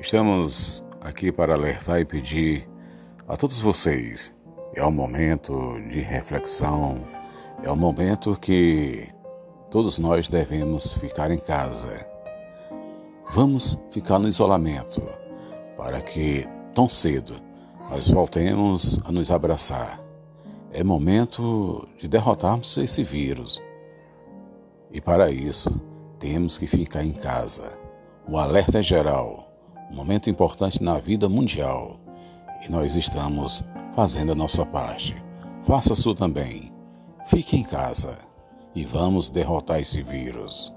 Estamos aqui para alertar e pedir a todos vocês. É um momento de reflexão, é um momento que todos nós devemos ficar em casa. Vamos ficar no isolamento para que tão cedo nós voltemos a nos abraçar. É momento de derrotarmos esse vírus. E para isso, temos que ficar em casa. O alerta é geral um momento importante na vida mundial e nós estamos fazendo a nossa parte. Faça a sua também. Fique em casa e vamos derrotar esse vírus.